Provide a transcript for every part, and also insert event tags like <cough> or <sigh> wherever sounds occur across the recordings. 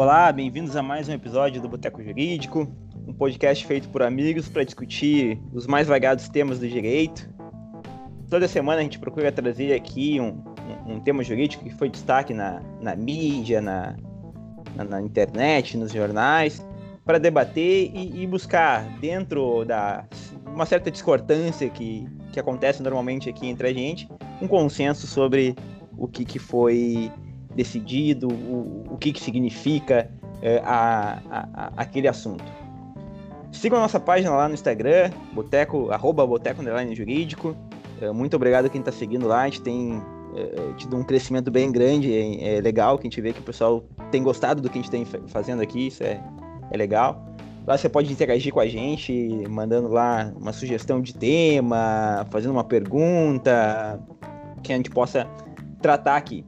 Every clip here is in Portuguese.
Olá, bem-vindos a mais um episódio do Boteco Jurídico, um podcast feito por amigos para discutir os mais variados temas do direito. Toda semana a gente procura trazer aqui um, um, um tema jurídico que foi destaque na, na mídia, na, na, na internet, nos jornais, para debater e, e, buscar, dentro da uma certa discordância que, que acontece normalmente aqui entre a gente, um consenso sobre o que, que foi decidido, o, o que, que significa é, a, a, aquele assunto. Sigam a nossa página lá no Instagram, boteco, arroba boteco jurídico. É, muito obrigado a quem está seguindo lá, a gente tem é, tido um crescimento bem grande, é, é, legal que a gente vê que o pessoal tem gostado do que a gente tem fazendo aqui, isso é, é legal. Lá você pode interagir com a gente, mandando lá uma sugestão de tema, fazendo uma pergunta que a gente possa tratar aqui.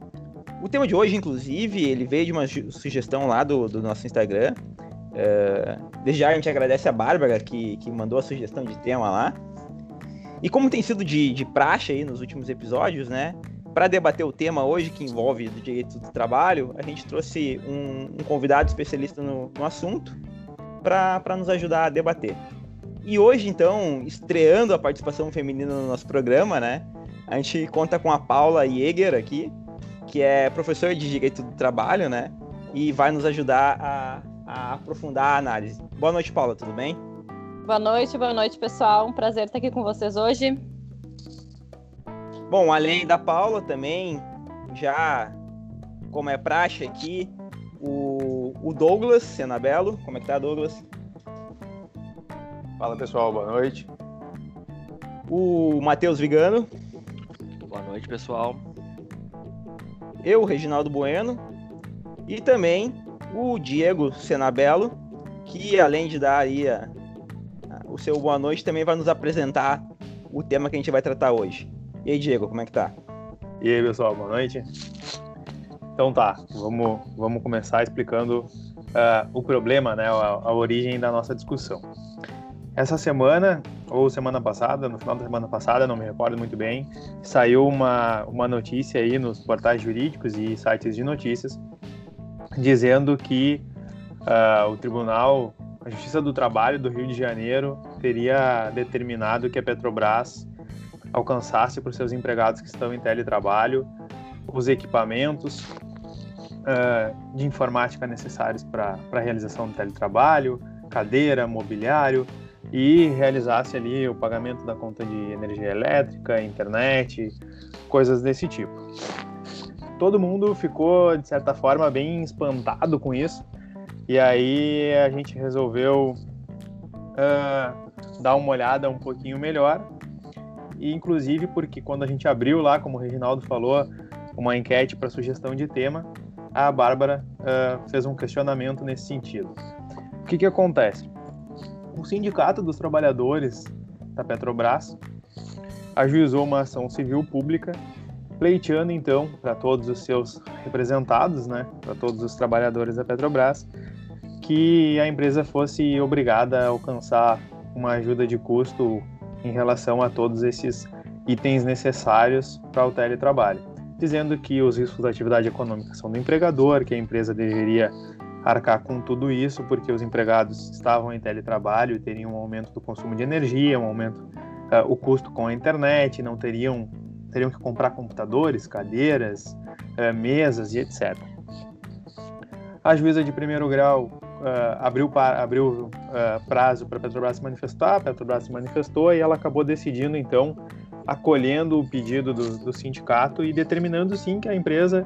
O tema de hoje, inclusive, ele veio de uma sugestão lá do, do nosso Instagram. Uh, desde já a gente agradece a Bárbara que, que mandou a sugestão de tema lá. E como tem sido de, de praxe aí nos últimos episódios, né? Para debater o tema hoje, que envolve o direito do trabalho, a gente trouxe um, um convidado especialista no, no assunto para nos ajudar a debater. E hoje, então, estreando a participação feminina no nosso programa, né? A gente conta com a Paula Jäger aqui, que é professor de Direito do Trabalho, né? E vai nos ajudar a, a aprofundar a análise. Boa noite, Paula, tudo bem? Boa noite, boa noite, pessoal. Um prazer estar aqui com vocês hoje. Bom, além da Paula, também, já como é praxe aqui, o, o Douglas Senabelo. Como é que tá, Douglas? Fala, pessoal, boa noite. O Matheus Vigano. Boa noite, pessoal eu, Reginaldo Bueno, e também o Diego Senabelo, que além de dar aí a, a, o seu boa noite, também vai nos apresentar o tema que a gente vai tratar hoje. E aí, Diego, como é que tá? E aí, pessoal, boa noite. Então tá, vamos, vamos começar explicando uh, o problema, né, a, a origem da nossa discussão. Essa semana, ou semana passada, no final da semana passada, não me recordo muito bem, saiu uma, uma notícia aí nos portais jurídicos e sites de notícias dizendo que uh, o Tribunal, a Justiça do Trabalho do Rio de Janeiro teria determinado que a Petrobras alcançasse para os seus empregados que estão em teletrabalho os equipamentos uh, de informática necessários para a realização do teletrabalho, cadeira, mobiliário, e realizasse ali o pagamento da conta de energia elétrica, internet, coisas desse tipo. Todo mundo ficou, de certa forma, bem espantado com isso, e aí a gente resolveu uh, dar uma olhada um pouquinho melhor, e inclusive porque quando a gente abriu lá, como o Reginaldo falou, uma enquete para sugestão de tema, a Bárbara uh, fez um questionamento nesse sentido. O que, que acontece? O Sindicato dos Trabalhadores da Petrobras ajuizou uma ação civil pública pleiteando então para todos os seus representados, né, para todos os trabalhadores da Petrobras, que a empresa fosse obrigada a alcançar uma ajuda de custo em relação a todos esses itens necessários para o teletrabalho, dizendo que os riscos da atividade econômica são do empregador, que a empresa deveria arcar com tudo isso, porque os empregados estavam em teletrabalho e teriam um aumento do consumo de energia, um aumento uh, o custo com a internet, não teriam teriam que comprar computadores, cadeiras, uh, mesas e etc. A juíza de primeiro grau uh, abriu, abriu prazo para a Petrobras se manifestar, a Petrobras se manifestou e ela acabou decidindo então acolhendo o pedido do, do sindicato e determinando sim que a empresa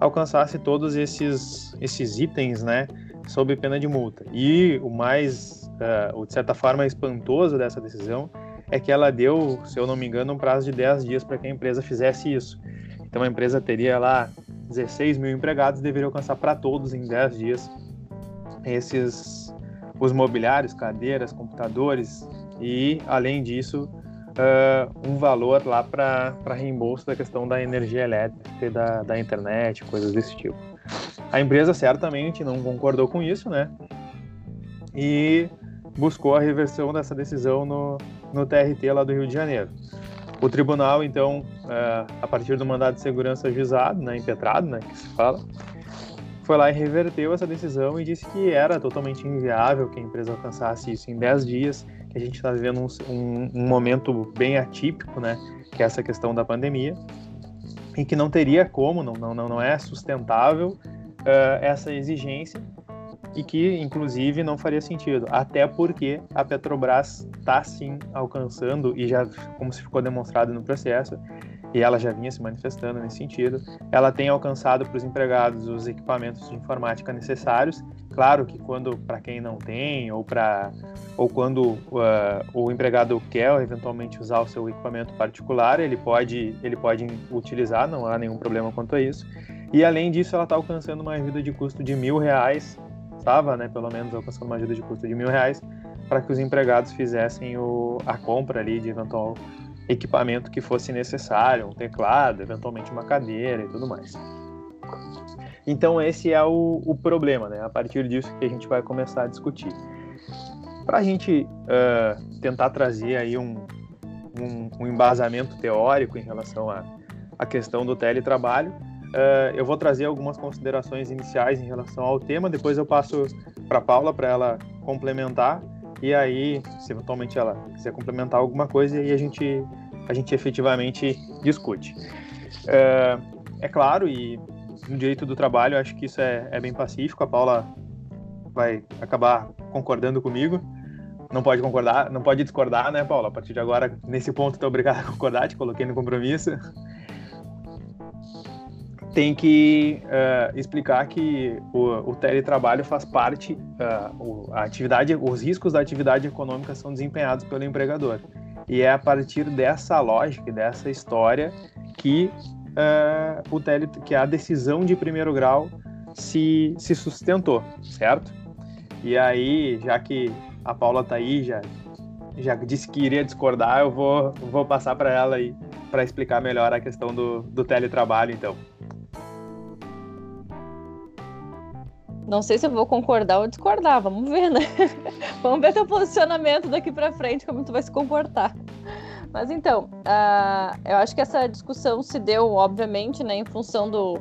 alcançasse todos esses, esses itens, né, sob pena de multa. E o mais, uh, de certa forma, espantoso dessa decisão é que ela deu, se eu não me engano, um prazo de 10 dias para que a empresa fizesse isso. Então a empresa teria lá 16 mil empregados deveria alcançar para todos em 10 dias esses os mobiliários, cadeiras, computadores e, além disso, uh, um valor lá para reembolso da questão da energia elétrica e da, da internet, coisas desse tipo. A empresa certamente não concordou com isso, né? E buscou a reversão dessa decisão no, no TRT lá do Rio de Janeiro. O tribunal, então, uh, a partir do mandado de segurança ajuizado, né, impetrado, né, que se fala, foi lá e reverteu essa decisão e disse que era totalmente inviável que a empresa alcançasse isso em 10 dias, que a gente está vivendo um, um, um, momento bem atípico, né, que é essa questão da pandemia, e que não teria como, não, não, não é sustentável uh, essa exigência, e que, inclusive, não faria sentido, até porque a Petrobras está sim alcançando, e já, como se ficou demonstrado no processo, e ela já vinha se manifestando nesse sentido, ela tem alcançado para os empregados os equipamentos de informática necessários. Claro que quando para quem não tem ou para ou quando uh, o empregado quer eventualmente usar o seu equipamento particular, ele pode ele pode utilizar, não há nenhum problema quanto a isso. E além disso, ela está alcançando uma ajuda de custo de mil reais, estava, né, pelo menos alcançando uma ajuda de custo de mil reais para que os empregados fizessem o, a compra ali de eventual equipamento que fosse necessário, um teclado, eventualmente uma cadeira e tudo mais. Então esse é o, o problema, né? A partir disso que a gente vai começar a discutir. Para a gente uh, tentar trazer aí um, um, um, embasamento teórico em relação à, à questão do teletrabalho, uh, eu vou trazer algumas considerações iniciais em relação ao tema, depois eu passo para Paula para ela complementar e aí, se eventualmente ela quiser complementar alguma coisa, aí a gente, a gente efetivamente discute. É, é claro, e no direito do trabalho, acho que isso é, é bem pacífico. A Paula vai acabar concordando comigo. Não pode concordar, não pode discordar, né, Paula? A partir de agora, nesse ponto, estou obrigado a concordar, te coloquei no compromisso tem que uh, explicar que o, o, teletrabalho faz parte, uh, a atividade, os riscos da atividade econômica são desempenhados pelo empregador. E é a partir dessa lógica, dessa história, que, uh, o tele, que a decisão de primeiro grau se, se sustentou, certo? E aí, já que a Paula está aí, já, já disse que iria discordar, eu vou, vou passar para ela aí para explicar melhor a questão do, do teletrabalho, então. Não sei se eu vou concordar ou discordar, vamos ver, né? <laughs> vamos ver teu posicionamento daqui para frente, como tu vai se comportar. Mas então, uh, eu acho que essa discussão se deu, obviamente, né, em função do,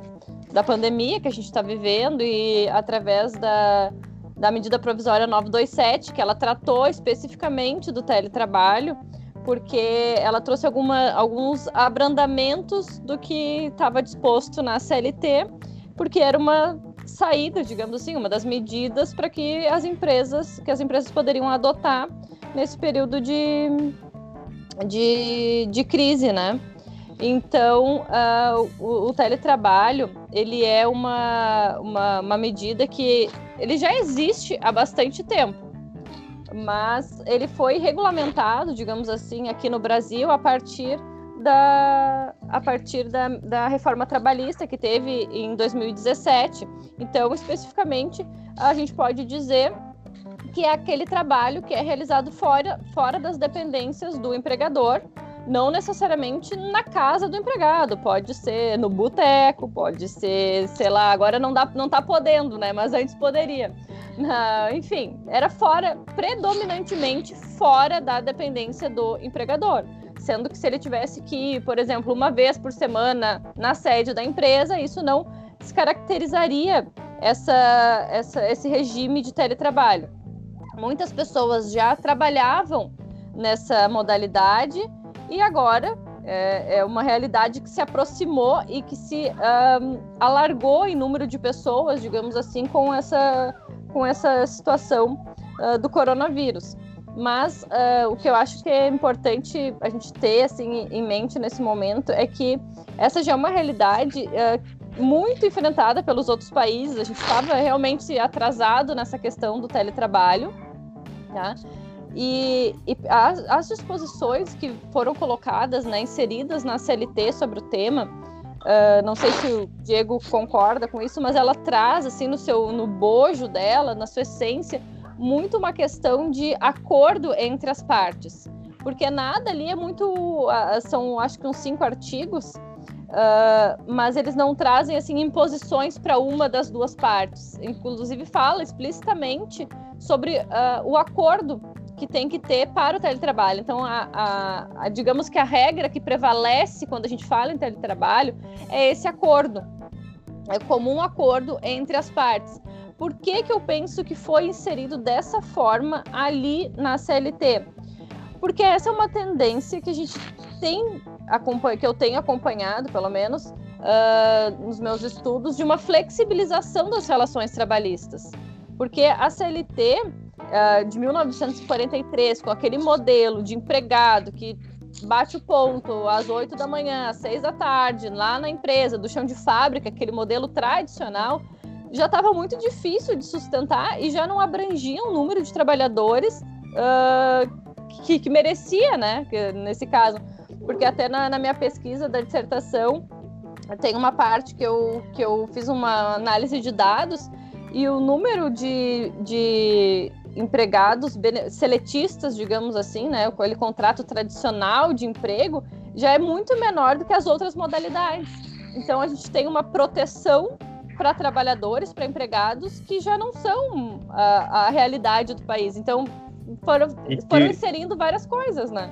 da pandemia que a gente está vivendo e através da, da medida provisória 927, que ela tratou especificamente do teletrabalho, porque ela trouxe alguma, alguns abrandamentos do que estava disposto na CLT, porque era uma saída, digamos assim, uma das medidas para que as empresas, que as empresas poderiam adotar nesse período de, de, de crise, né? Então, uh, o, o, teletrabalho, ele é uma, uma, uma medida que ele já existe há bastante tempo, mas ele foi regulamentado, digamos assim, aqui no Brasil a partir da, a partir da, da reforma trabalhista que teve em 2017. Então, especificamente, a gente pode dizer que é aquele trabalho que é realizado fora, fora das dependências do empregador, não necessariamente na casa do empregado, pode ser no boteco, pode ser, sei lá, agora não dá, não tá podendo, né? Mas antes poderia. Na, enfim, era fora, predominantemente fora da dependência do empregador sendo que se ele tivesse que ir, por exemplo, uma vez por semana na sede da empresa, isso não descaracterizaria essa, essa, esse regime de teletrabalho. Muitas pessoas já trabalhavam nessa modalidade e agora é, é uma realidade que se aproximou e que se um, alargou em número de pessoas, digamos assim, com essa, com essa situação uh, do coronavírus. Mas uh, o que eu acho que é importante a gente ter assim, em mente nesse momento é que essa já é uma realidade uh, muito enfrentada pelos outros países. A gente estava realmente atrasado nessa questão do teletrabalho. Tá? E, e as, as, disposições que foram colocadas, né, inseridas na CLT sobre o tema, uh, não sei se o Diego concorda com isso, mas ela traz assim no seu no bojo dela, na sua essência, muito uma questão de acordo entre as partes, porque nada ali é muito, são acho que uns cinco artigos, uh, mas eles não trazem assim imposições para uma das duas partes. Inclusive fala explicitamente sobre uh, o acordo que tem que ter para o teletrabalho. Então, a, a, a, digamos que a regra que prevalece quando a gente fala em teletrabalho é esse acordo é comum acordo entre as partes. Por que, que eu penso que foi inserido dessa forma ali na CLT? Porque essa é uma tendência que a gente tem, que eu tenho acompanhado, pelo menos, uh, nos meus estudos, de uma flexibilização das relações trabalhistas. Porque a CLT uh, de 1943, com aquele modelo de empregado que bate o ponto às 8 da manhã, às 6 da tarde, lá na empresa, do chão de fábrica, aquele modelo tradicional, já estava muito difícil de sustentar e já não abrangia um número de trabalhadores uh, que, que, merecia, né? Que, nesse caso. Porque até na, na minha pesquisa da dissertação tem uma parte que eu, que eu fiz uma análise de dados e o número de, de empregados seletistas, digamos assim, né, com aquele contrato tradicional de emprego, já é muito menor do que as outras modalidades. Então a gente tem uma proteção para trabalhadores, para empregados que já não são a, a realidade do país. Então foram, que, foram inserindo várias coisas, né?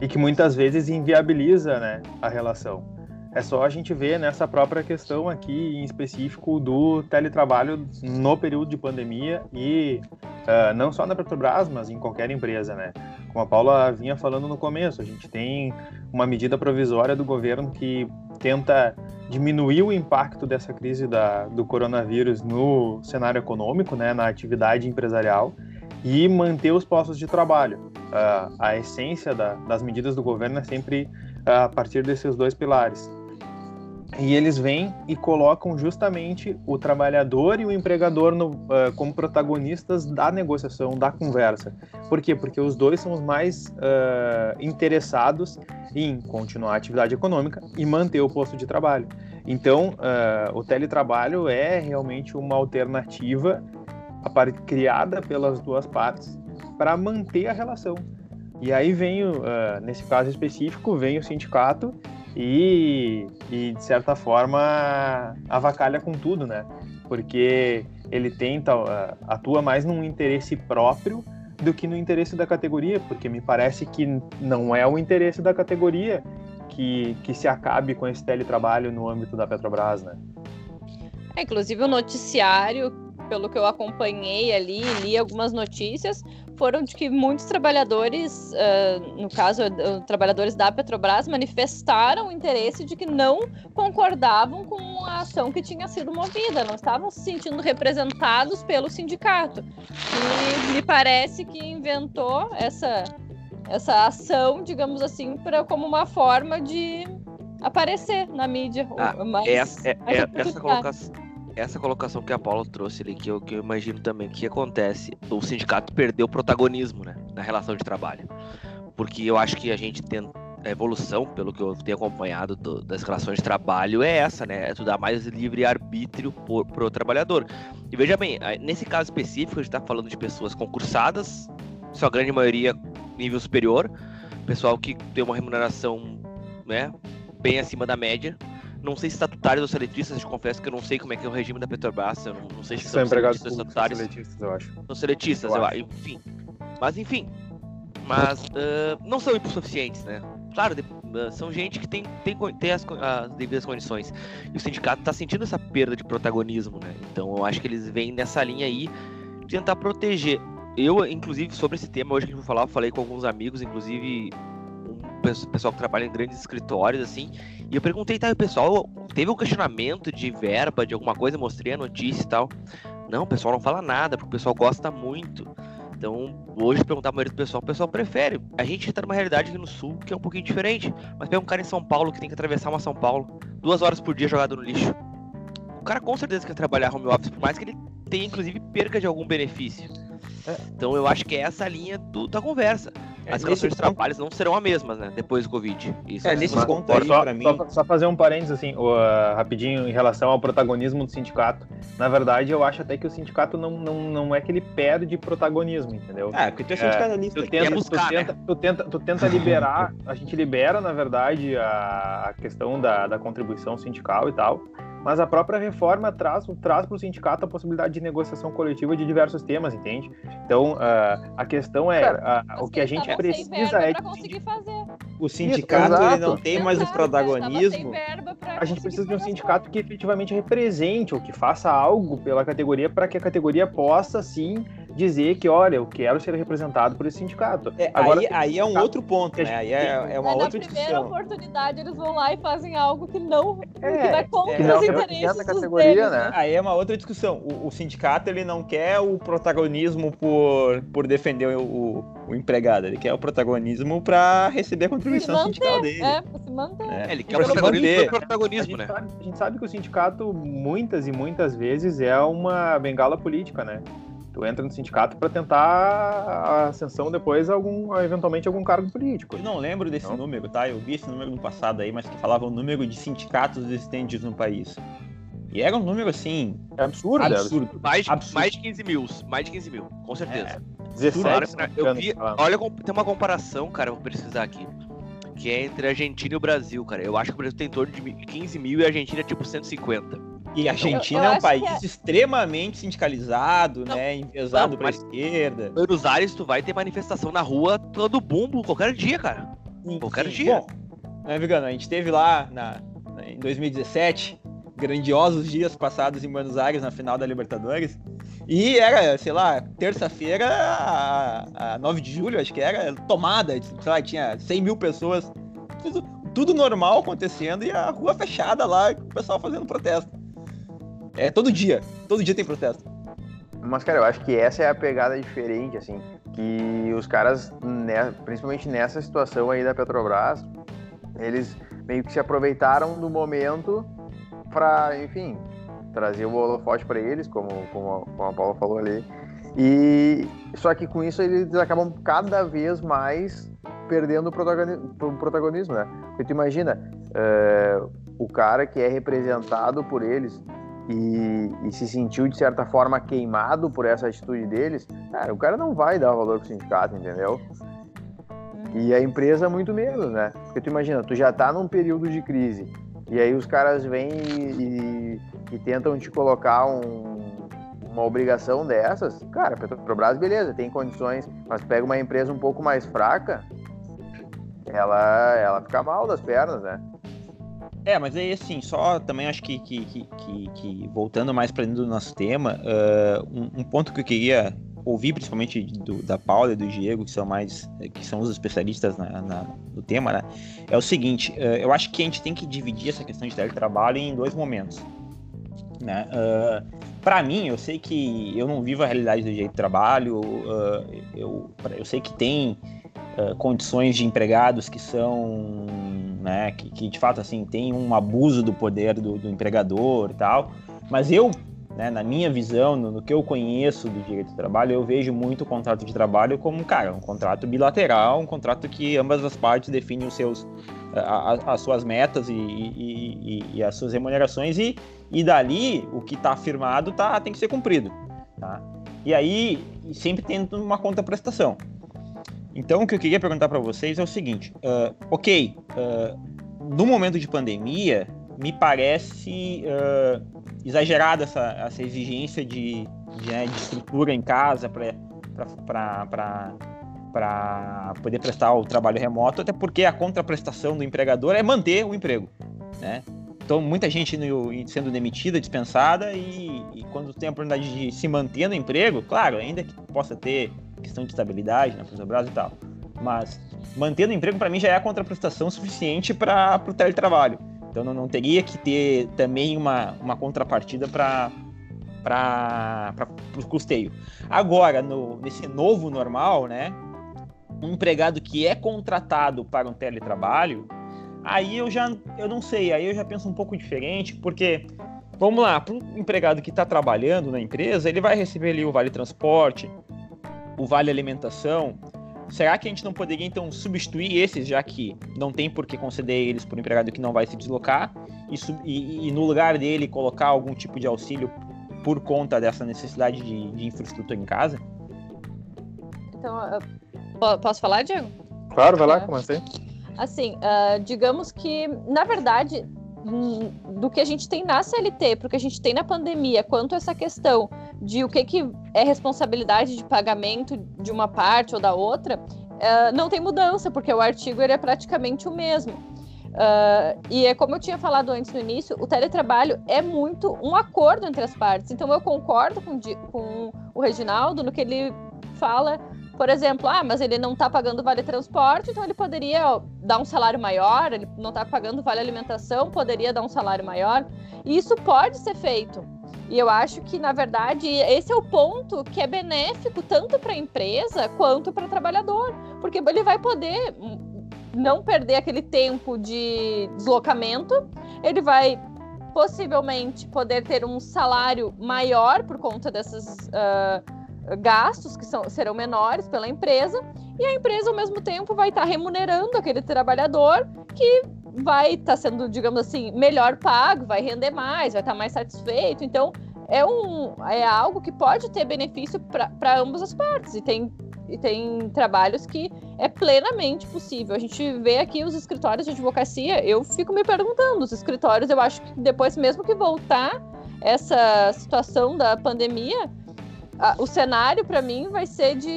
E que muitas vezes inviabiliza, né, a relação. É só a gente ver nessa própria questão aqui, em específico, do teletrabalho no período de pandemia e uh, não só na Petrobras, mas em qualquer empresa, né? Como a Paula vinha falando no começo, a gente tem uma medida provisória do governo que tenta diminuir o impacto dessa crise da, do coronavírus no cenário econômico, né, na atividade empresarial e manter os postos de trabalho. Uh, a essência da, das medidas do governo é sempre uh, a partir desses dois pilares. E eles vêm e colocam justamente o trabalhador e o empregador no, uh, como protagonistas da negociação, da conversa. Por quê? Porque os dois são os mais uh, interessados em continuar a atividade econômica e manter o posto de trabalho. Então, uh, o teletrabalho é realmente uma alternativa criada pelas duas partes para manter a relação. E aí vem, nesse caso específico, vem o sindicato e, e de certa forma avacalha com tudo, né? Porque ele tenta uh, atua mais num interesse próprio do que no interesse da categoria, porque me parece que não é o interesse da categoria que, que se acabe com esse teletrabalho no âmbito da Petrobras, né? É, inclusive o noticiário, pelo que eu acompanhei ali, li algumas notícias, foram de que muitos trabalhadores, uh, no caso, uh, trabalhadores da Petrobras, manifestaram o interesse de que não concordavam com a ação que tinha sido movida, não estavam se sentindo representados pelo sindicato. E me parece que inventou essa, essa ação, digamos assim, pra, como uma forma de aparecer na mídia. Ah, essa, é, é, essa colocação essa colocação que a Paula trouxe ali, que eu, que eu imagino também que acontece, o sindicato perdeu protagonismo né, na relação de trabalho. Porque eu acho que a gente tem a evolução, pelo que eu tenho acompanhado do, das relações de trabalho, é essa, né? É tu dar mais livre arbítrio para o trabalhador. E veja bem, nesse caso específico, a gente está falando de pessoas concursadas, sua grande maioria nível superior, pessoal que tem uma remuneração né, bem acima da média, não sei se estatutários ou seletistas, eu confesso que eu não sei como é que é o regime da Petrobras, eu não, não sei se são, são empregados estatutários. Seletistas, eu acho. São seletistas, eu, eu acho. enfim. Mas enfim. Mas uh, <laughs> não são hipossuficientes, né? Claro, de, uh, são gente que tem, tem, tem as, as devidas condições. E o sindicato está sentindo essa perda de protagonismo, né? Então eu acho que eles vêm nessa linha aí tentar proteger. Eu, inclusive, sobre esse tema, hoje que gente vai falar, eu falei com alguns amigos, inclusive pessoal que trabalha em grandes escritórios, assim, e eu perguntei, tá, o pessoal teve um questionamento de verba, de alguma coisa, mostrei a notícia e tal. Não, o pessoal não fala nada, porque o pessoal gosta muito. Então, hoje, perguntar a maioria do pessoal, o pessoal prefere. A gente está numa realidade aqui no Sul que é um pouquinho diferente. Mas pega um cara em São Paulo que tem que atravessar uma São Paulo, duas horas por dia jogado no lixo. O cara com certeza quer trabalhar home office, por mais que ele tenha, inclusive, perca de algum benefício. É. Então, eu acho que é essa linha do, da conversa. É, as relações de trabalho não serão as mesmas, né? Depois do Covid. Isso é, nesse ponto aí, só, mim... só, só, fazer um parênteses, assim, uh, rapidinho, em relação ao protagonismo do sindicato. Na verdade, eu acho até que o sindicato não, não, não é que ele perde protagonismo, entendeu? É, porque tu é sindicalista. É, tu, tenta, buscar, tu, tenta, né? tu, tenta, tu tenta liberar, <laughs> a gente libera, na verdade, a, a questão da, da contribuição sindical e tal, mas a própria reforma traz, traz para o sindicato a possibilidade de negociação coletiva de diversos temas, entende? Então, uh, a questão é, uh, o que a gente precisa é... conseguir fazer. O sindicato ele não tem mais o protagonismo. a gente precisa de um sindicato que efetivamente represente ou que faça algo pela categoria para que a categoria possa, sim, dizer que, olha, eu quero ser representado por esse sindicato. É, Agora, aí, aí é um outro ponto, né? Aí é, é uma outra discussão. Na primeira oportunidade, eles vão lá e fazem algo que não é, que vai contra é, os interesses categoria, deles, né? Aí é uma outra discussão. O, o, sindicato, ele não quer o protagonismo por, por defender o, o empregado, ele quer o protagonismo para receber a contribuição manter, sindical dele. É, pra se manter. É, ele quer o protagonismo, protagonismo a né? Sabe, a gente sabe que o sindicato, muitas e muitas vezes, é uma bengala política, né? Tu entra no sindicato para tentar a ascensão depois algum, eventualmente algum cargo político. Eu não lembro desse não? número, tá? Eu vi esse número no passado aí, mas que falava o número de sindicatos existentes no país. E era um número assim. É absurdo, absurdo. Mais, absurdo. mais de 15 mil. Mais de 15 mil, com certeza. É, 17 eu vi, Olha, tem uma comparação, cara, vou precisar aqui. Que é entre a Argentina e o Brasil, cara. Eu acho que o Brasil tem em torno de 15 mil e a Argentina é tipo 150. E a Argentina eu, eu é um país é... extremamente sindicalizado, não, né? Enviesado pra esquerda. Buenos Aires, tu vai ter manifestação na rua todo bumbo, qualquer dia, cara. Sim, qualquer sim. dia. Bom, né, Vigano, a gente teve lá na, em 2017 grandiosos dias passados em Buenos Aires na final da Libertadores. E era, sei lá, terça-feira, a, a 9 de julho, acho que era, tomada, sei lá, tinha 100 mil pessoas. Tudo, tudo normal acontecendo e a rua fechada lá, o pessoal fazendo protesto. É todo dia. Todo dia tem protesto. Mas, cara, eu acho que essa é a pegada diferente, assim. Que os caras, né, principalmente nessa situação aí da Petrobras, eles meio que se aproveitaram do momento para, enfim, trazer o holofote para eles, como, como, a, como a Paula falou ali. E só que com isso eles acabam cada vez mais perdendo o protagonismo, né? Porque tu imagina, é, o cara que é representado por eles e, e, se sentiu de certa forma queimado por essa atitude deles, cara, o cara não vai dar valor pro sindicato, entendeu? E a empresa muito menos, né? Porque tu imagina, tu já tá num período de crise, e aí os caras vêm e, e, e tentam te colocar um, uma obrigação dessas, cara, Petrobras, beleza, tem condições, mas pega uma empresa um pouco mais fraca, ela, ela fica mal das pernas, né? É, mas aí assim, só também acho que, que, que, que, que voltando mais para dentro do nosso tema, uh, um, um, ponto que eu queria ouvir, principalmente do, da Paula e do Diego, que são mais, que são os especialistas na, na, no tema, né? É o seguinte, uh, eu acho que a gente tem que dividir essa questão de teletrabalho em dois momentos. Né? Uh, para mim, eu sei que eu não vivo a realidade do jeito de trabalho, eu, eu sei que tem condições de empregados que são né? Que, que, de fato assim tem um abuso do poder do, do empregador e tal. Mas eu, né, na minha visão, no, no, que eu conheço do direito do trabalho, eu vejo muito o contrato de trabalho como, cara, um contrato bilateral, um contrato que ambas as partes definem os seus, a, a, as suas metas e, e, e, e, as suas remunerações e, e dali o que está afirmado tá, tem que ser cumprido. Tá? E aí sempre tendo uma contraprestação. Então, o que eu queria perguntar para vocês é o seguinte: uh, ok, uh, no momento de pandemia, me parece uh, exagerada essa, essa exigência de, de, né, de estrutura em casa para poder prestar o trabalho remoto, até porque a contraprestação do empregador é manter o emprego. Né? Então, muita gente sendo demitida, dispensada, e, e quando tem a oportunidade de se manter no emprego, claro, ainda que possa ter questão de estabilidade na Petrobras e tal. Mas mantendo o emprego, para mim, já é a contraprestação suficiente para o teletrabalho. Então não, não, teria que ter também uma, uma contrapartida para o custeio. Agora, no, nesse novo normal, né? Um empregado que é contratado para um teletrabalho, aí eu já eu não sei, aí eu já penso um pouco diferente, porque vamos lá, para um empregado que está trabalhando na empresa, ele vai receber ali o vale transporte, o vale alimentação, será que a gente não poderia então substituir esses, já que não tem por que conceder eles por um empregado que não vai se deslocar, e, e, e no lugar dele colocar algum tipo de auxílio por conta dessa necessidade de, de infraestrutura em casa? Então, posso falar, Diego? Claro, vai lá, é. comecei. Assim, uh, digamos que, na verdade, do que a gente tem na CLT, porque a gente tem na pandemia, quanto essa questão de o que, que é responsabilidade de pagamento de uma parte ou da outra, uh, não tem mudança, porque o artigo ele é praticamente o mesmo. Uh, e é como eu tinha falado antes no início, o teletrabalho é muito um acordo entre as partes. Então eu concordo com, com o Reginaldo no que ele fala, por exemplo, ah, mas ele não está pagando vale transporte, então ele poderia dar um salário maior, ele não está pagando vale alimentação, poderia dar um salário maior. E isso pode ser feito. E eu acho que, na verdade, esse é o ponto que é benéfico tanto para a empresa quanto para o trabalhador, porque ele vai poder não perder aquele tempo de deslocamento, ele vai possivelmente poder ter um salário maior por conta desses uh, gastos que são, serão menores pela empresa, e a empresa, ao mesmo tempo, vai estar tá remunerando aquele trabalhador que vai estar tá sendo, digamos assim, melhor pago, vai render mais, vai estar tá mais satisfeito. Então, é, um, é algo que pode ter benefício para ambas as partes. E tem, e tem trabalhos que é plenamente possível. A gente vê aqui os escritórios de advocacia, eu fico me perguntando, os escritórios, eu acho que depois, mesmo que voltar essa situação da pandemia, o cenário para mim vai ser de,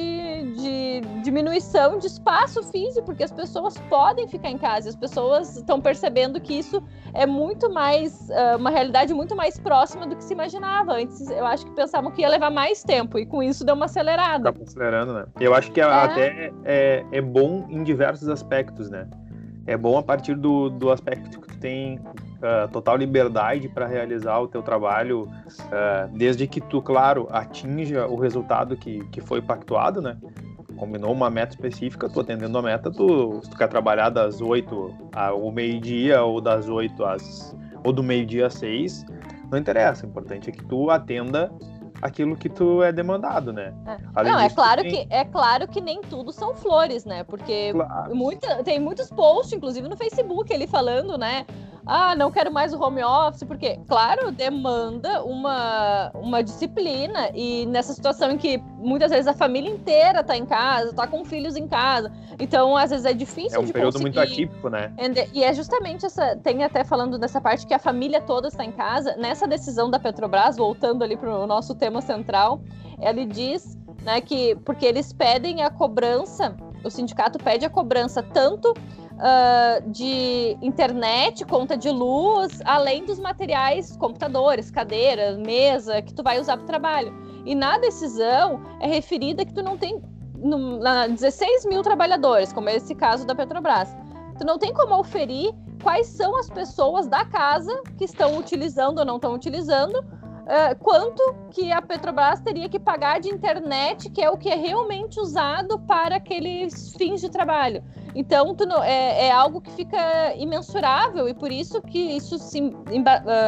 de, diminuição de espaço físico, porque as pessoas podem ficar em casa, as pessoas estão percebendo que isso é muito mais uh, uma realidade muito mais próxima do que se imaginava. Antes eu acho que pensavam que ia levar mais tempo e com isso deu uma acelerada. Tá acelerando, né? Eu acho que é. até é, é bom em diversos aspectos, né? É bom a partir do, do aspecto que tu tem uh, total liberdade para realizar o teu trabalho, uh, desde que tu, claro, atinja o resultado que, que foi pactuado, né? Combinou uma meta específica, tu atendendo a meta, tu, se tu quer trabalhar das 8 ao meio-dia ou das 8 às ou do meio-dia às 6, não interessa, o importante é que tu atenda aquilo que tu é demandado, né? É. Não, é claro tem... que é claro que nem tudo são flores, né? Porque claro. muita, tem muitos posts, inclusive no Facebook, ele falando, né? Ah, não quero mais o home office, porque, claro, demanda uma, uma disciplina, e nessa situação em que muitas vezes a família inteira está em casa, está com filhos em casa, então às vezes é difícil É um de período conseguir... muito atípico, né? E é justamente essa, tem até falando dessa parte que a família toda está em casa, nessa decisão da Petrobras, voltando ali para o nosso tema central, ele diz né, que, porque eles pedem a cobrança, o sindicato pede a cobrança tanto uh, de internet, conta de luz, além dos materiais, computadores, cadeiras, mesa, que tu vai usar para o trabalho. E na decisão é referida que tu não tem no, na 16 mil trabalhadores, como é esse caso da Petrobras. Tu não tem como oferir quais são as pessoas da casa que estão utilizando ou não estão utilizando, uh, quanto que a Petrobras teria que pagar de internet, que é o que é realmente usado para aqueles fins de trabalho. Então, não, é, é, algo que fica imensurável e por isso que isso se uh,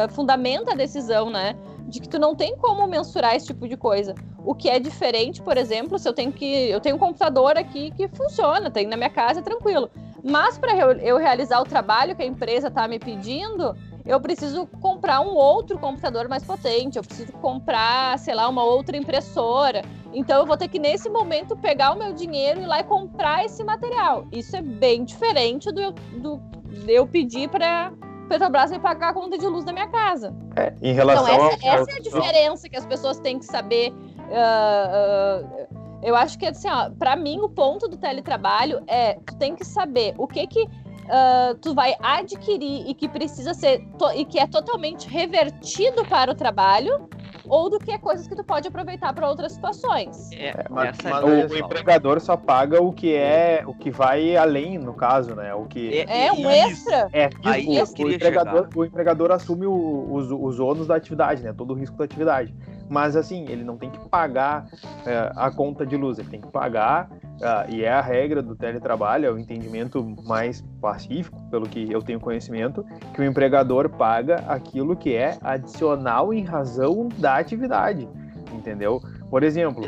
fundamenta a decisão, né? De que tu não tem como mensurar esse tipo de coisa. O que é diferente, por exemplo, se eu tenho que. Eu tenho um computador aqui que funciona, tem na minha casa, é tranquilo. Mas para eu realizar o trabalho que a empresa está me pedindo, eu preciso comprar um outro computador mais potente, eu preciso comprar, sei lá, uma outra impressora. Então eu vou ter que, nesse momento, pegar o meu dinheiro e ir lá e comprar esse material. Isso é bem diferente do, do, do eu pedir para Petrobras me pagar a conta de luz da minha casa. É, em relação então, essa, ao... essa é a diferença que as pessoas têm que saber. Uh, uh, eu acho que, assim, para mim, o ponto do teletrabalho é tu tem que saber o que que uh, tu vai adquirir e que precisa ser e que é totalmente revertido para o trabalho ou do que é coisas que tu pode aproveitar para outras situações. É, é mas, mas o, o, empregador só paga o que é o que vai além, no caso, né? O que é, é um extra. É, tipo, o, empregador, o empregador assume o, os, os ônus da atividade, né? Todo o risco da atividade. Mas assim, ele não tem que pagar é, a conta de luz, ele tem que pagar, uh, e é a regra do teletrabalho, é o entendimento mais pacífico, pelo que eu tenho conhecimento, que o empregador paga aquilo que é adicional em razão da atividade, entendeu? Por exemplo,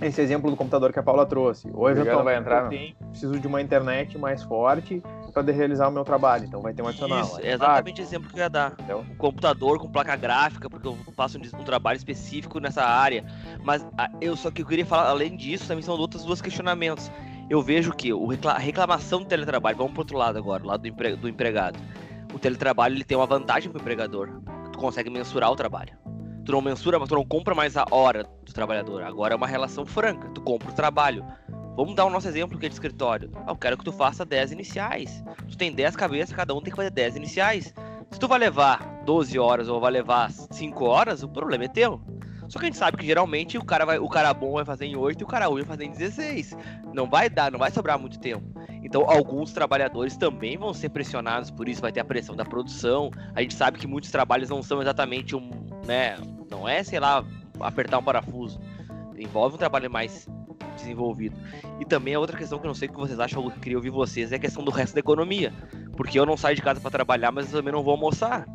esse exemplo do computador que a Paula trouxe, ou eventualmente vai entrar, eu tenho, preciso de uma internet mais forte para realizar o meu trabalho, então vai ter um adicional. Isso, é exatamente o exemplo que eu ia dar. Entendeu? Um computador com placa gráfica, porque eu faço um, um trabalho específico nessa área. Mas a, eu só que eu queria falar, além disso, também são outros dois questionamentos. Eu vejo que o recla a reclamação do teletrabalho, vamos pro outro lado agora, o lado do, empre do empregado. O teletrabalho ele tem uma vantagem pro empregador. Tu consegue mensurar o trabalho. Tu não mensura, tu não compra mais a hora do trabalhador. Agora é uma relação franca. Tu compra o trabalho Vamos dar o nosso exemplo que é de escritório. Ah, eu quero que tu faça 10 iniciais. Tu tem 10 cabeças, cada um tem que fazer 10 iniciais. Se tu vai levar 12 horas ou vai levar 5 horas, o problema é teu. Só que a gente sabe que geralmente o cara, vai, o cara bom vai fazer em 8 e o cara ruim vai fazer em 16. Não vai dar, não vai sobrar muito tempo. Então, alguns trabalhadores também vão ser pressionados por isso, vai ter a pressão da produção. A gente sabe que muitos trabalhos não são exatamente um, né, não é, sei lá, apertar um parafuso. Envolve um trabalho mais desenvolvido. E também a outra questão que eu não sei o que vocês acham, eu queria ouvir vocês, é a questão do resto da economia. Porque eu não saio de casa para trabalhar, mas eu também não vou almoçar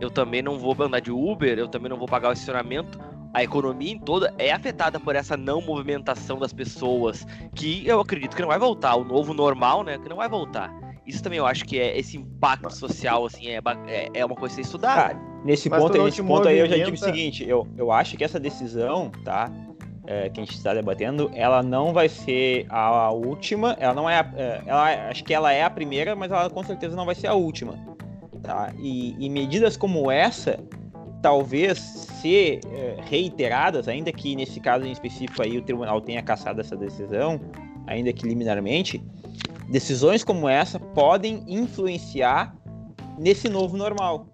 eu também não vou andar de Uber, eu também não vou pagar o estacionamento. A economia em toda é afetada por essa não movimentação das pessoas, que eu acredito que não vai voltar, o novo normal, né, que não vai voltar. Isso também eu acho que é esse impacto social, assim, é, é, é uma coisa a ser estudada. nesse Mas ponto, nesse ponto aí eu já digo o seguinte, eu, eu acho que essa decisão, tá, é, que a gente está debatendo, ela não vai ser a, última, ela não é, a, é, ela, acho que ela é a primeira, mas ela com certeza não vai ser a última. Tá? E, e medidas como essa, talvez ser é, reiteradas, ainda que nesse caso em específico aí o tribunal tenha cassado essa decisão, ainda que liminarmente, decisões como essa podem influenciar nesse novo normal.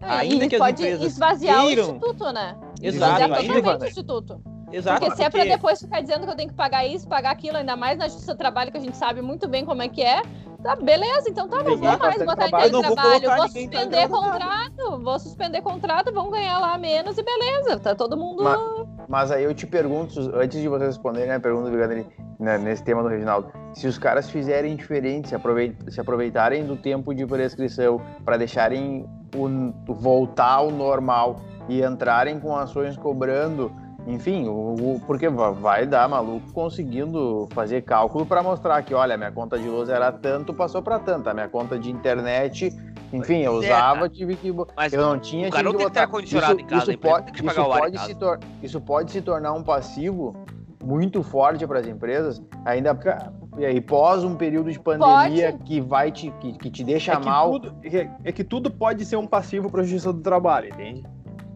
É, ainda que as pode empresas esvaziar queiram... o instituto, né? Exato, ainda... o instituto. Exato, porque se é para depois ficar dizendo que eu tenho que pagar isso, pagar aquilo, ainda mais na justiça do trabalho, que a gente sabe muito bem como é que é, Tá, beleza, então tá, não vou mais botar em teletrabalho, vou, vou suspender contrato, vou suspender contrato, vão ganhar lá menos e beleza, tá todo mundo. Mas, mas aí eu te pergunto, antes de você responder né, a pergunta do Brigadeiro, né, nesse tema do Reginaldo, se os caras fizerem diferente, se, aproveit se aproveitarem do tempo de prescrição para deixarem o, voltar ao normal e entrarem com ações cobrando enfim, o, o, porque vai dar maluco conseguindo fazer cálculo para mostrar que, olha, minha conta de luz era tanto, passou para tanto. A minha conta de internet, enfim, eu usava, tive que. Mas eu não tinha, tive que botar. condicionado isso, em casa, isso pode, isso pode, se tor isso pode se tornar um passivo muito forte para as empresas, ainda e aí pós um período de pandemia pode. que vai te que, que te deixa é mal. Tudo, é, é que tudo pode ser um passivo para a justiça do trabalho, entende?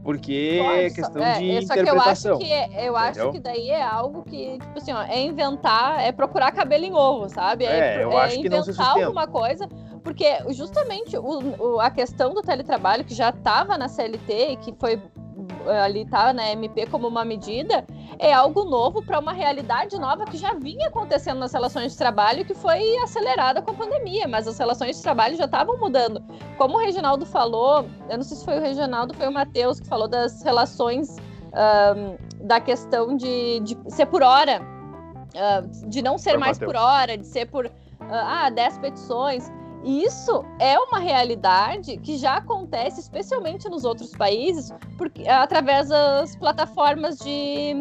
porque é questão é, de interpretação. Que eu acho que, eu acho que daí é algo que, tipo assim, ó, é inventar, é procurar cabelo em ovo, sabe? É, é eu acho que não se inventar alguma coisa, porque justamente o, o, a questão do teletrabalho, que já estava na CLT e que foi ali tá na MP como uma medida, é algo novo para uma realidade nova que já vinha acontecendo nas relações de trabalho que foi acelerada com a pandemia, mas as relações de trabalho já estavam mudando. Como o Reginaldo falou, eu não sei se foi o Reginaldo, foi o Matheus que falou das relações um, da questão de, de, ser por hora, uh, de não ser foi mais Mateus. por hora, de ser por uh, ah, 10 petições. Isso é uma realidade que já acontece, especialmente nos outros países, porque através das plataformas de,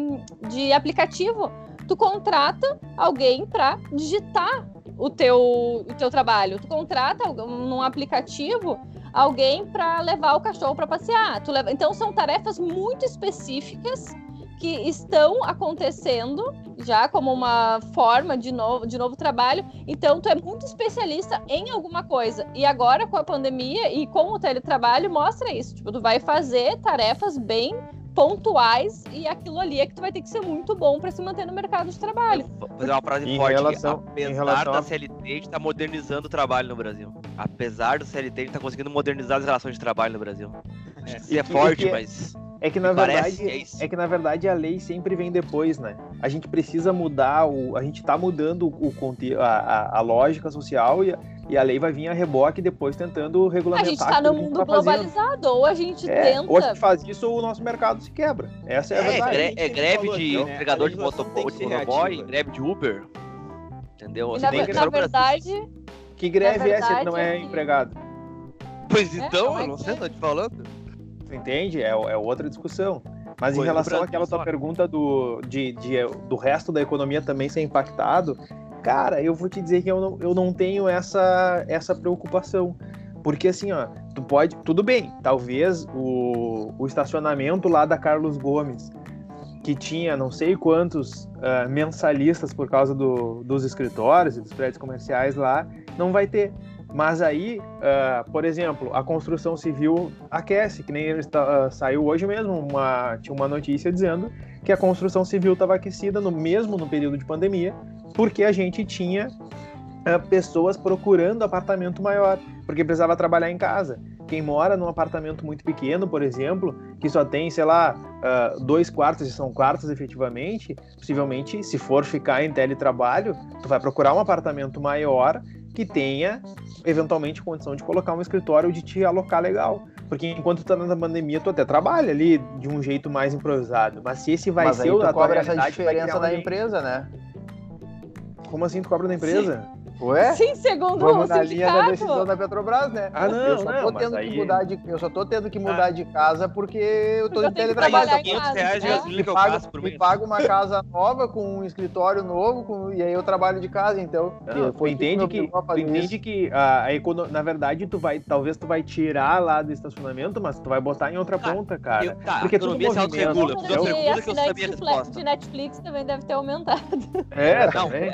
de aplicativo. Tu contrata alguém para digitar o teu, o teu trabalho. Tu contrata num aplicativo alguém para levar o cachorro para passear. Leva... Então são tarefas muito específicas que estão acontecendo já como uma forma de novo, de novo trabalho. Então, tu é muito especialista em alguma coisa. E agora, com a pandemia e com o teletrabalho, mostra isso. Tipo, tu vai fazer tarefas bem pontuais e aquilo ali é que tu vai ter que ser muito bom para se manter no mercado de trabalho. Vou fazer uma frase em forte relação, aqui. Apesar relação da CLT, a gente tá modernizando o trabalho no Brasil. Apesar do CLT, a gente tá conseguindo modernizar as relações de trabalho no Brasil. É, isso é forte, mas é que na verdade é, é, que na verdade a lei sempre vem depois, né? A gente precisa mudar o, a gente está mudando o conteúdo, a, a, a, lógica social e a, e a lei vai vir a reboque depois tentando regulamentar. A gente está no mundo tá globalizado, ou a gente é, tenta. Ou a gente faz isso ou o nosso mercado se quebra. Essa é a é, verdade. É, é greve de então, entregador de motoboy, greve de Uber. Entendeu? Na, na verdade. Que greve verdade, é essa que não é empregado? Pois então, eu não sei, tô te falando. Entende? É, é outra discussão. Mas Foi em relação àquela tua pergunta do, de, de, do resto da economia também ser impactado, cara, eu vou te dizer que eu não, eu não tenho essa, essa preocupação. Porque assim, ó, tu pode. Tudo bem, talvez o, o estacionamento lá da Carlos Gomes, que tinha não sei quantos uh, mensalistas por causa do, dos escritórios e dos prédios comerciais lá, não vai ter. Mas aí, uh, por exemplo, a construção civil aquece, que nem uh, saiu hoje mesmo, uma, tinha uma notícia dizendo que a construção civil estava aquecida no mesmo no período de pandemia, porque a gente tinha uh, pessoas procurando apartamento maior, porque precisava trabalhar em casa. Quem mora num apartamento muito pequeno, por exemplo, que só tem, sei lá, uh, dois quartos, e são quartos efetivamente, possivelmente, se for ficar em teletrabalho, tu vai procurar um apartamento maior que tenha, eventualmente, condição de colocar um escritório de te alocar legal. Porque enquanto tu tá na pandemia, tu até trabalha ali de um jeito mais improvisado. Mas se esse vai Mas ser aí tu a cobra essa diferença da empresa, né? Como assim tu cobra da empresa? Sim. Ué? Sim, segundo Vamos o na linha da sindicato. decisão da Petrobras, né? Ah, não, eu só não, tô mas tendo aí- que mudar de, eu só tô tendo que mudar Ah. de casa porque eu tô Porque que teletrabalho. em 500 casa, reais de né? gasolina Me que eu pago, gasto por me mês. pago uma casa nova com um escritório novo com- e aí eu trabalho de casa, então. Não, tu entende que, tu entende que a, a econo... na verdade tu vai, talvez tu vai tirar lá do estacionamento, mas tu vai botar em outra Cara, ponta, cara. Eu, tá, Porque a é tudo economia se autorregula. E pergunta que eu sabia a de resposta. de Netflix também deve ter aumentado. É, Não, também.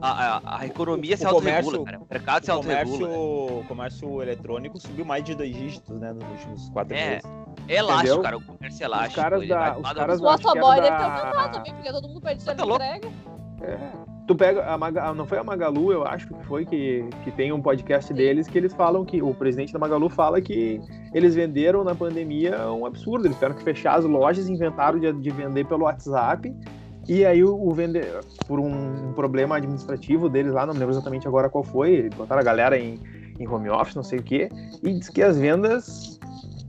A, a, a economia O se autorregula, comércio- cara. O mercado se O autorregula. comércio, o comércio eletrônico subiu mais de dois dígitos, né, nos últimos quatro É. meses. É elástico, Entendeu? cara. O comércio é elástico. caras ele da- os caras O motoboy deve ter da- aumentado também, porque todo mundo perde Tá serviço louco? entrega. É. Tu pega a Maga... não foi a Magalu, eu acho que foi que, que tem um podcast deles que eles falam que o presidente da Magalu fala que eles venderam na pandemia um absurdo. Eles tiveram que fechar as lojas, inventaram de, de vender pelo WhatsApp. E aí o, o vende... por um problema administrativo deles lá, não me lembro exatamente agora qual foi, botaram a galera em, em home office, não sei o quê, e diz que as vendas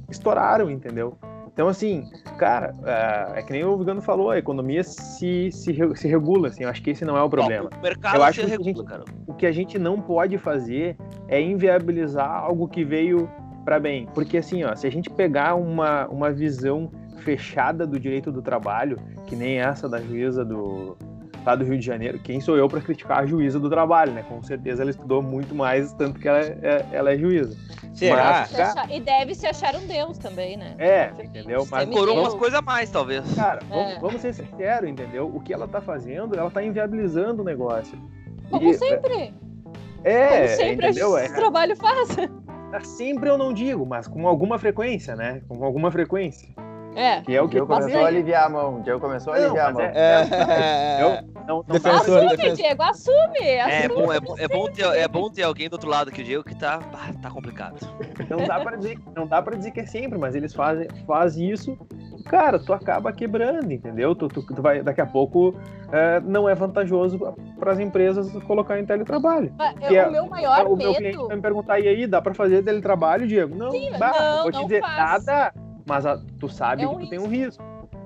estouraram, entendeu? Então, assim, cara, é, é que nem o Vigano falou, a economia se, se, se regula, assim, eu acho que esse não é o problema. Ó, O mercado Eu acho se que regula, gente- cara. O que a gente não pode fazer é inviabilizar algo que veio para bem. Porque, assim, ó, se a gente pegar uma, uma visão fechada do direito do trabalho, que nem essa da juíza do, lá do Rio de Janeiro, quem sou eu para criticar a juíza do trabalho, né? Com certeza ela estudou muito mais, tanto que ela é, ela é juíza. Será? Mas- Se achar- E deve se achar um deus também, né? É, entendeu? Mas Semi- Corou eu- umas coisas a mais, talvez. Cara, vamos, É. vamos ser sinceros, entendeu? O que ela tá fazendo, ela tá inviabilizando o negócio. Como E- sempre. É, Como sempre entendeu? É, trabalho faz. sempre eu não digo, mas com alguma frequência, né? Com alguma frequência. É. Que é o O que começou aí- a aliviar a mão. O Diego começou a Não, aliviar a mão. É, <laughs> Eu- não, não pra Defensor, Assume, defensor. Diego, assume. É assume. bom, é, bom- é, bom ter, é bom ter alguém do outro lado que o Diego que tá, ah, tá complicado. não dá para dizer, não dá para dizer que é sempre, mas eles fazem, fazem isso, cara, tu acaba quebrando, entendeu? Tu, tu, tu vai daqui a pouco é, não é vantajoso para as empresas colocar em teletrabalho. Mas que é- o meu maior o meu cliente medo. vai me perguntar e aí, dá para fazer teletrabalho, Diego? Não, dá, não, vou te não dizer faz. nada, mas a- tu sabe É que um tu tem um risco.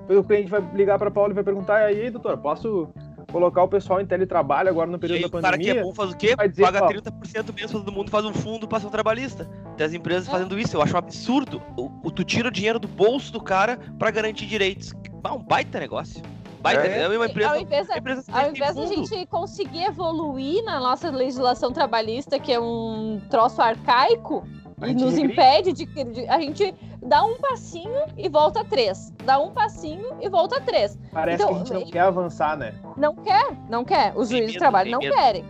O cliente vai ligar para Paulo e vai perguntar e aí, doutor, posso colocar o pessoal em teletrabalho agora no E período aí, da o cara que pandemia? é bom faz o quê? Vai dizer, Paga ó. 30% menos, todo mundo faz um fundo para ação trabalhista. Tem as empresas É. fazendo isso, eu acho um absurdo. O, o- tu tira o dinheiro do bolso do cara para garantir direitos. Ah, um baita negócio. Baita, É. é, uma empresa. Ao invés, da- a empresa ao invés da gente conseguir evoluir na nossa legislação trabalhista, que é um troço arcaico, A e nos regride. impede de, de- A gente dá um passinho e volta três. Dá um passinho e volta três. Parece Então, que a gente não e- quer avançar, né? Não quer, não quer. Os Tem juízes de trabalho não medo. querem.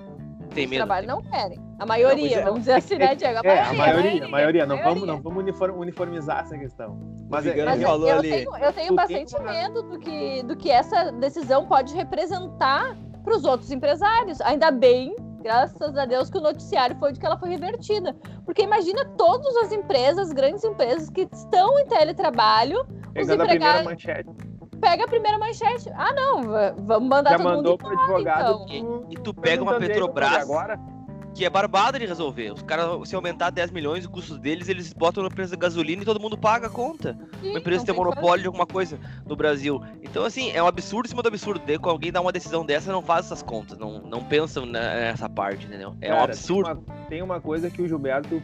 Tem Os medo. trabalho não querem. A maioria, Não, é. vamos dizer assim, né, Diego? A É, maioria, a maioria, a maioria. Não vamos, maioria. não vamos uniform- uniformizar essa questão. Mas O é, Mas é- eu, falou eu ali. tenho, eu tenho bastante medo do que, do que essa decisão pode representar para os outros empresários. Ainda bem, graças a Deus, que o noticiário foi de que ela foi revertida. Porque imagina todas as empresas, grandes empresas que estão em teletrabalho, pegando a primeira empregados- manchete. pega a primeira manchete. Ah, não, va- vamos mandar Já todo mandou mundo pro advogado. então. do- E tu pega uma Petrobras "E agora? Que é barbada de resolver. Os caras, se aumentar 10 milhões o custo deles, eles botam na empresa de gasolina e todo mundo paga a conta. Sim, Uma empresa tem tem monopólio de alguma coisa no Brasil. Então, assim, é um absurdo em cima do absurdo. Daí, quando alguém dá uma decisão dessa, não faz essas contas, não, não pensam nessa parte, entendeu? É um Cara, absurdo. Tem uma, tem uma coisa que o Gilberto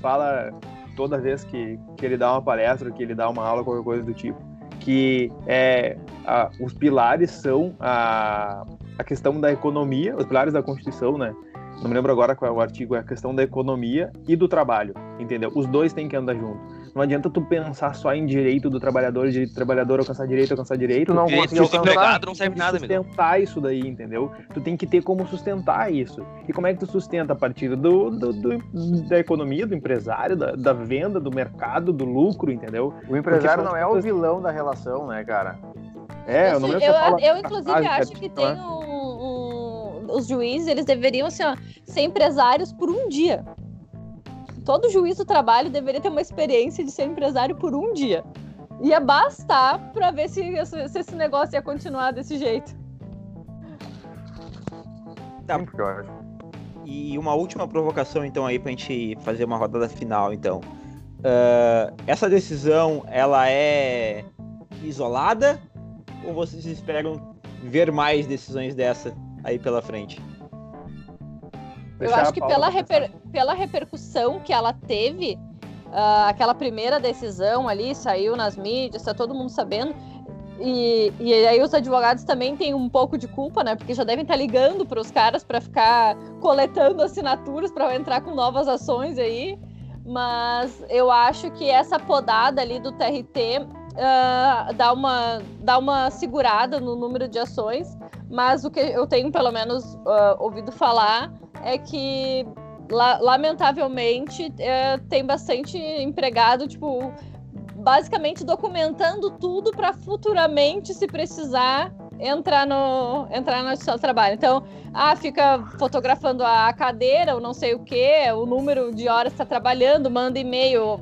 fala toda vez que, que ele dá uma palestra, que ele dá uma aula, qualquer coisa do tipo, que é, a- os pilares são a, a questão da economia, os pilares da Constituição, né? Não me lembro agora qual é o artigo, é a questão da economia e do trabalho, entendeu? Os dois têm que andar junto. Não adianta tu pensar só em direito do trabalhador, direito do trabalhador, alcançar direito, alcançar direito. Não de alcançar. empregado não serve nada, sustentar isso daí, entendeu? Tu tem que ter como sustentar isso. E como é que tu sustenta a partir do, do- do- da economia, do empresário, da, da venda, do mercado, do lucro, entendeu? O empresário não é o vilão da relação, né, cara? É, eu Assim, não lembro eu, fala- eu, inclusive, Ah, acho que tem né? um, um- Os juízes, eles deveriam assim, ó, ser empresários por um dia. Todo juiz do trabalho deveria ter uma experiência de ser empresário por um dia. Ia bastar pra ver se, esse- se esse negócio ia continuar desse jeito. Tá. Eu acho. E uma última provocação, então, aí pra gente fazer uma rodada final, então. Ah, essa decisão, ela é isolada? Ou vocês esperam ver mais decisões dessa aí pela frente? Eu acho que pela, reper- pela repercussão que ela teve, ah, aquela primeira decisão ali saiu nas mídias, tá todo mundo sabendo. E, e aí os advogados também têm um pouco de culpa, né? Porque já devem estar ligando para os caras para ficar coletando assinaturas para entrar com novas ações aí. Mas eu acho que essa podada ali do TRT ah, dá, uma, dá uma segurada no número de ações. Mas o que eu tenho, pelo menos, ah, ouvido falar é que, la- lamentavelmente, é, tem bastante empregado, tipo, basicamente documentando tudo para futuramente, se precisar, entrar no entrar justiça do trabalho. Então, ah, fica fotografando a cadeira, ou não sei o que, o número de horas está trabalhando, manda e-mail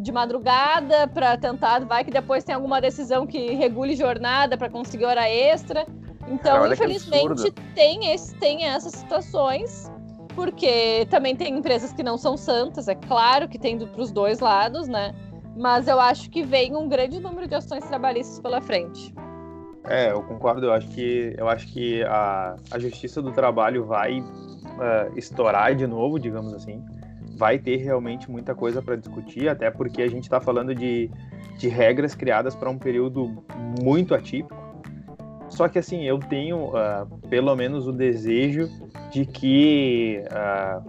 de madrugada para tentar, vai que depois tem alguma decisão que regule jornada para conseguir hora extra. Então, Cara, infelizmente, tem, esse, tem essas situações, porque também tem empresas que não são santas, é claro que tem para os dois lados, né? Mas eu acho que vem um grande número de ações trabalhistas pela frente. É, eu concordo. Eu acho que, eu acho que a, a Justiça do Trabalho vai eh, estourar de novo, digamos assim. Vai ter realmente muita coisa para discutir, até porque a gente está falando de, de regras criadas para um período muito atípico. Só que assim, eu tenho ah, pelo menos o desejo de que, ah,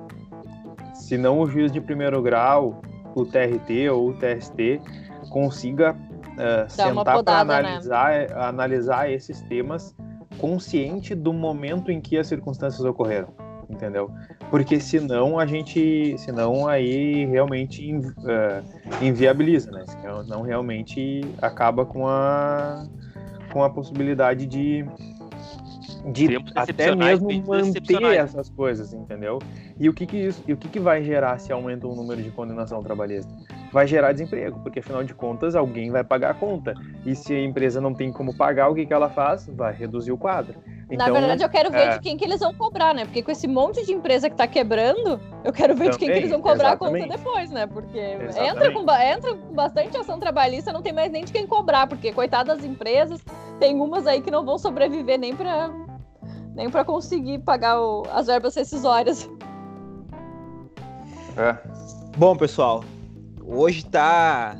se não o juiz de primeiro grau, o TRT ou o TST consiga uma sentar para né? analisar, analisar esses temas consciente do momento em que as circunstâncias ocorreram, entendeu? Porque senão a gente, senão aí realmente eh, inviabiliza, né? Não realmente acaba com a com a possibilidade de de Tempos até mesmo manter essas coisas, entendeu? E o que que isso, e o que que vai gerar se aumenta o número de condenação trabalhista? Vai gerar desemprego, porque afinal de contas alguém vai pagar a conta. E se a empresa não tem como pagar, o que que ela faz? Vai reduzir o quadro. Na verdade, eu quero ver é. de quem que eles vão cobrar, né? Porque com esse monte de empresa que tá quebrando, eu quero ver de quem que Também, eles vão cobrar a conta exatamente. depois, né? Porque entra Exatamente. com, entra com bastante ação trabalhista, não tem mais nem de quem cobrar, porque coitadas das empresas, tem umas aí que não vão sobreviver nem pra, nem pra conseguir pagar o- as verbas rescisórias. É. Bom, pessoal, hoje tá.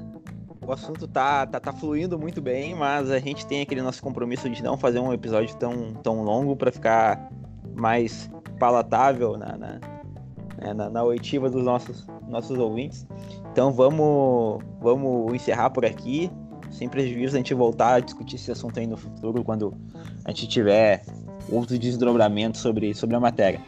O assunto tá, tá, tá fluindo muito bem, mas a gente tem aquele nosso compromisso de não fazer um episódio tão, tão longo para ficar mais palatável na, na, né, na, na oitiva dos nossos, nossos ouvintes. Então vamos, vamos encerrar por aqui, sem prejuízo a gente voltar a discutir esse assunto aí no futuro, quando a gente tiver outro desdobramento sobre, sobre a matéria.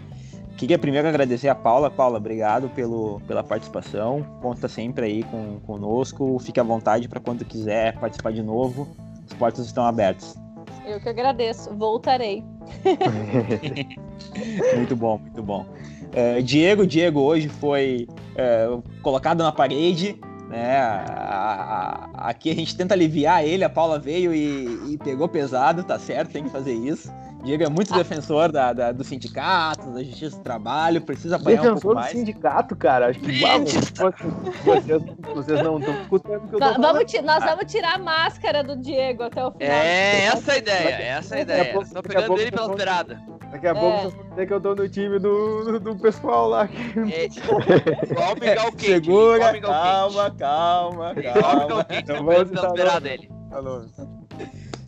Queria primeiro agradecer a Paula. Paula, obrigado pelo, pela participação. Conta sempre aí com, conosco. Fique à vontade para quando quiser participar de novo. As portas estão abertas. Eu que agradeço, voltarei. <laughs> Muito bom, muito bom. É, Diego, Diego hoje foi é, colocado na parede. Né? A- a- aqui a gente tenta aliviar ele. A Paula veio e, e pegou pesado, tá certo? Tem que fazer isso. Diego é muito defensor da, da- do sindicato, da justiça do trabalho, precisa apanhar um pouco Defensor do mais. sindicato, cara. Acho que vamos, vocês, vocês não estão escutando o que eu tô Nós falando. vamos, nós vamos tirar a máscara do Diego até o final. É essa a ideia, essa a ideia. pouco- a pegando pouco ele pelas vocês beiradas. Daqui a É. pouco vocês vão dizer que eu tô no time do, do, do pessoal lá. Que... É, igual o Miguel Quente. igual Segura, o Miguel calma, calma, Quente. Igual o Miguel calma. Quente, Não pegando vou pelas citar beiradas nomes. ele. Alô.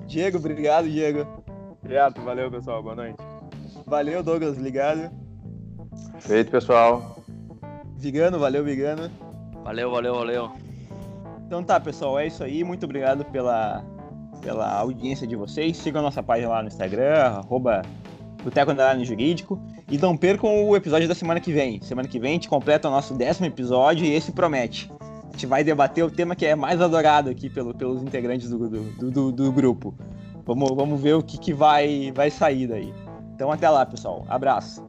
Diego, obrigado, Diego. Obrigado, valeu, pessoal. Boa noite. Valeu, Douglas, ligado. Feito, pessoal. Vigano, valeu, Vigano. Valeu, valeu, valeu. Então tá, pessoal, é isso aí. Muito obrigado pela, pela audiência de vocês. Sigam a nossa página lá no Instagram, arroba Boteco Underline Jurídico. E não percam o episódio da semana que vem. Semana que vem a gente completa o nosso décimo episódio e esse promete. A gente vai debater o tema que é mais adorado aqui pelo, pelos integrantes do, do, do, do grupo. Vamos, vamos ver o que, que vai, vai sair daí. Então até lá, pessoal. Abraço.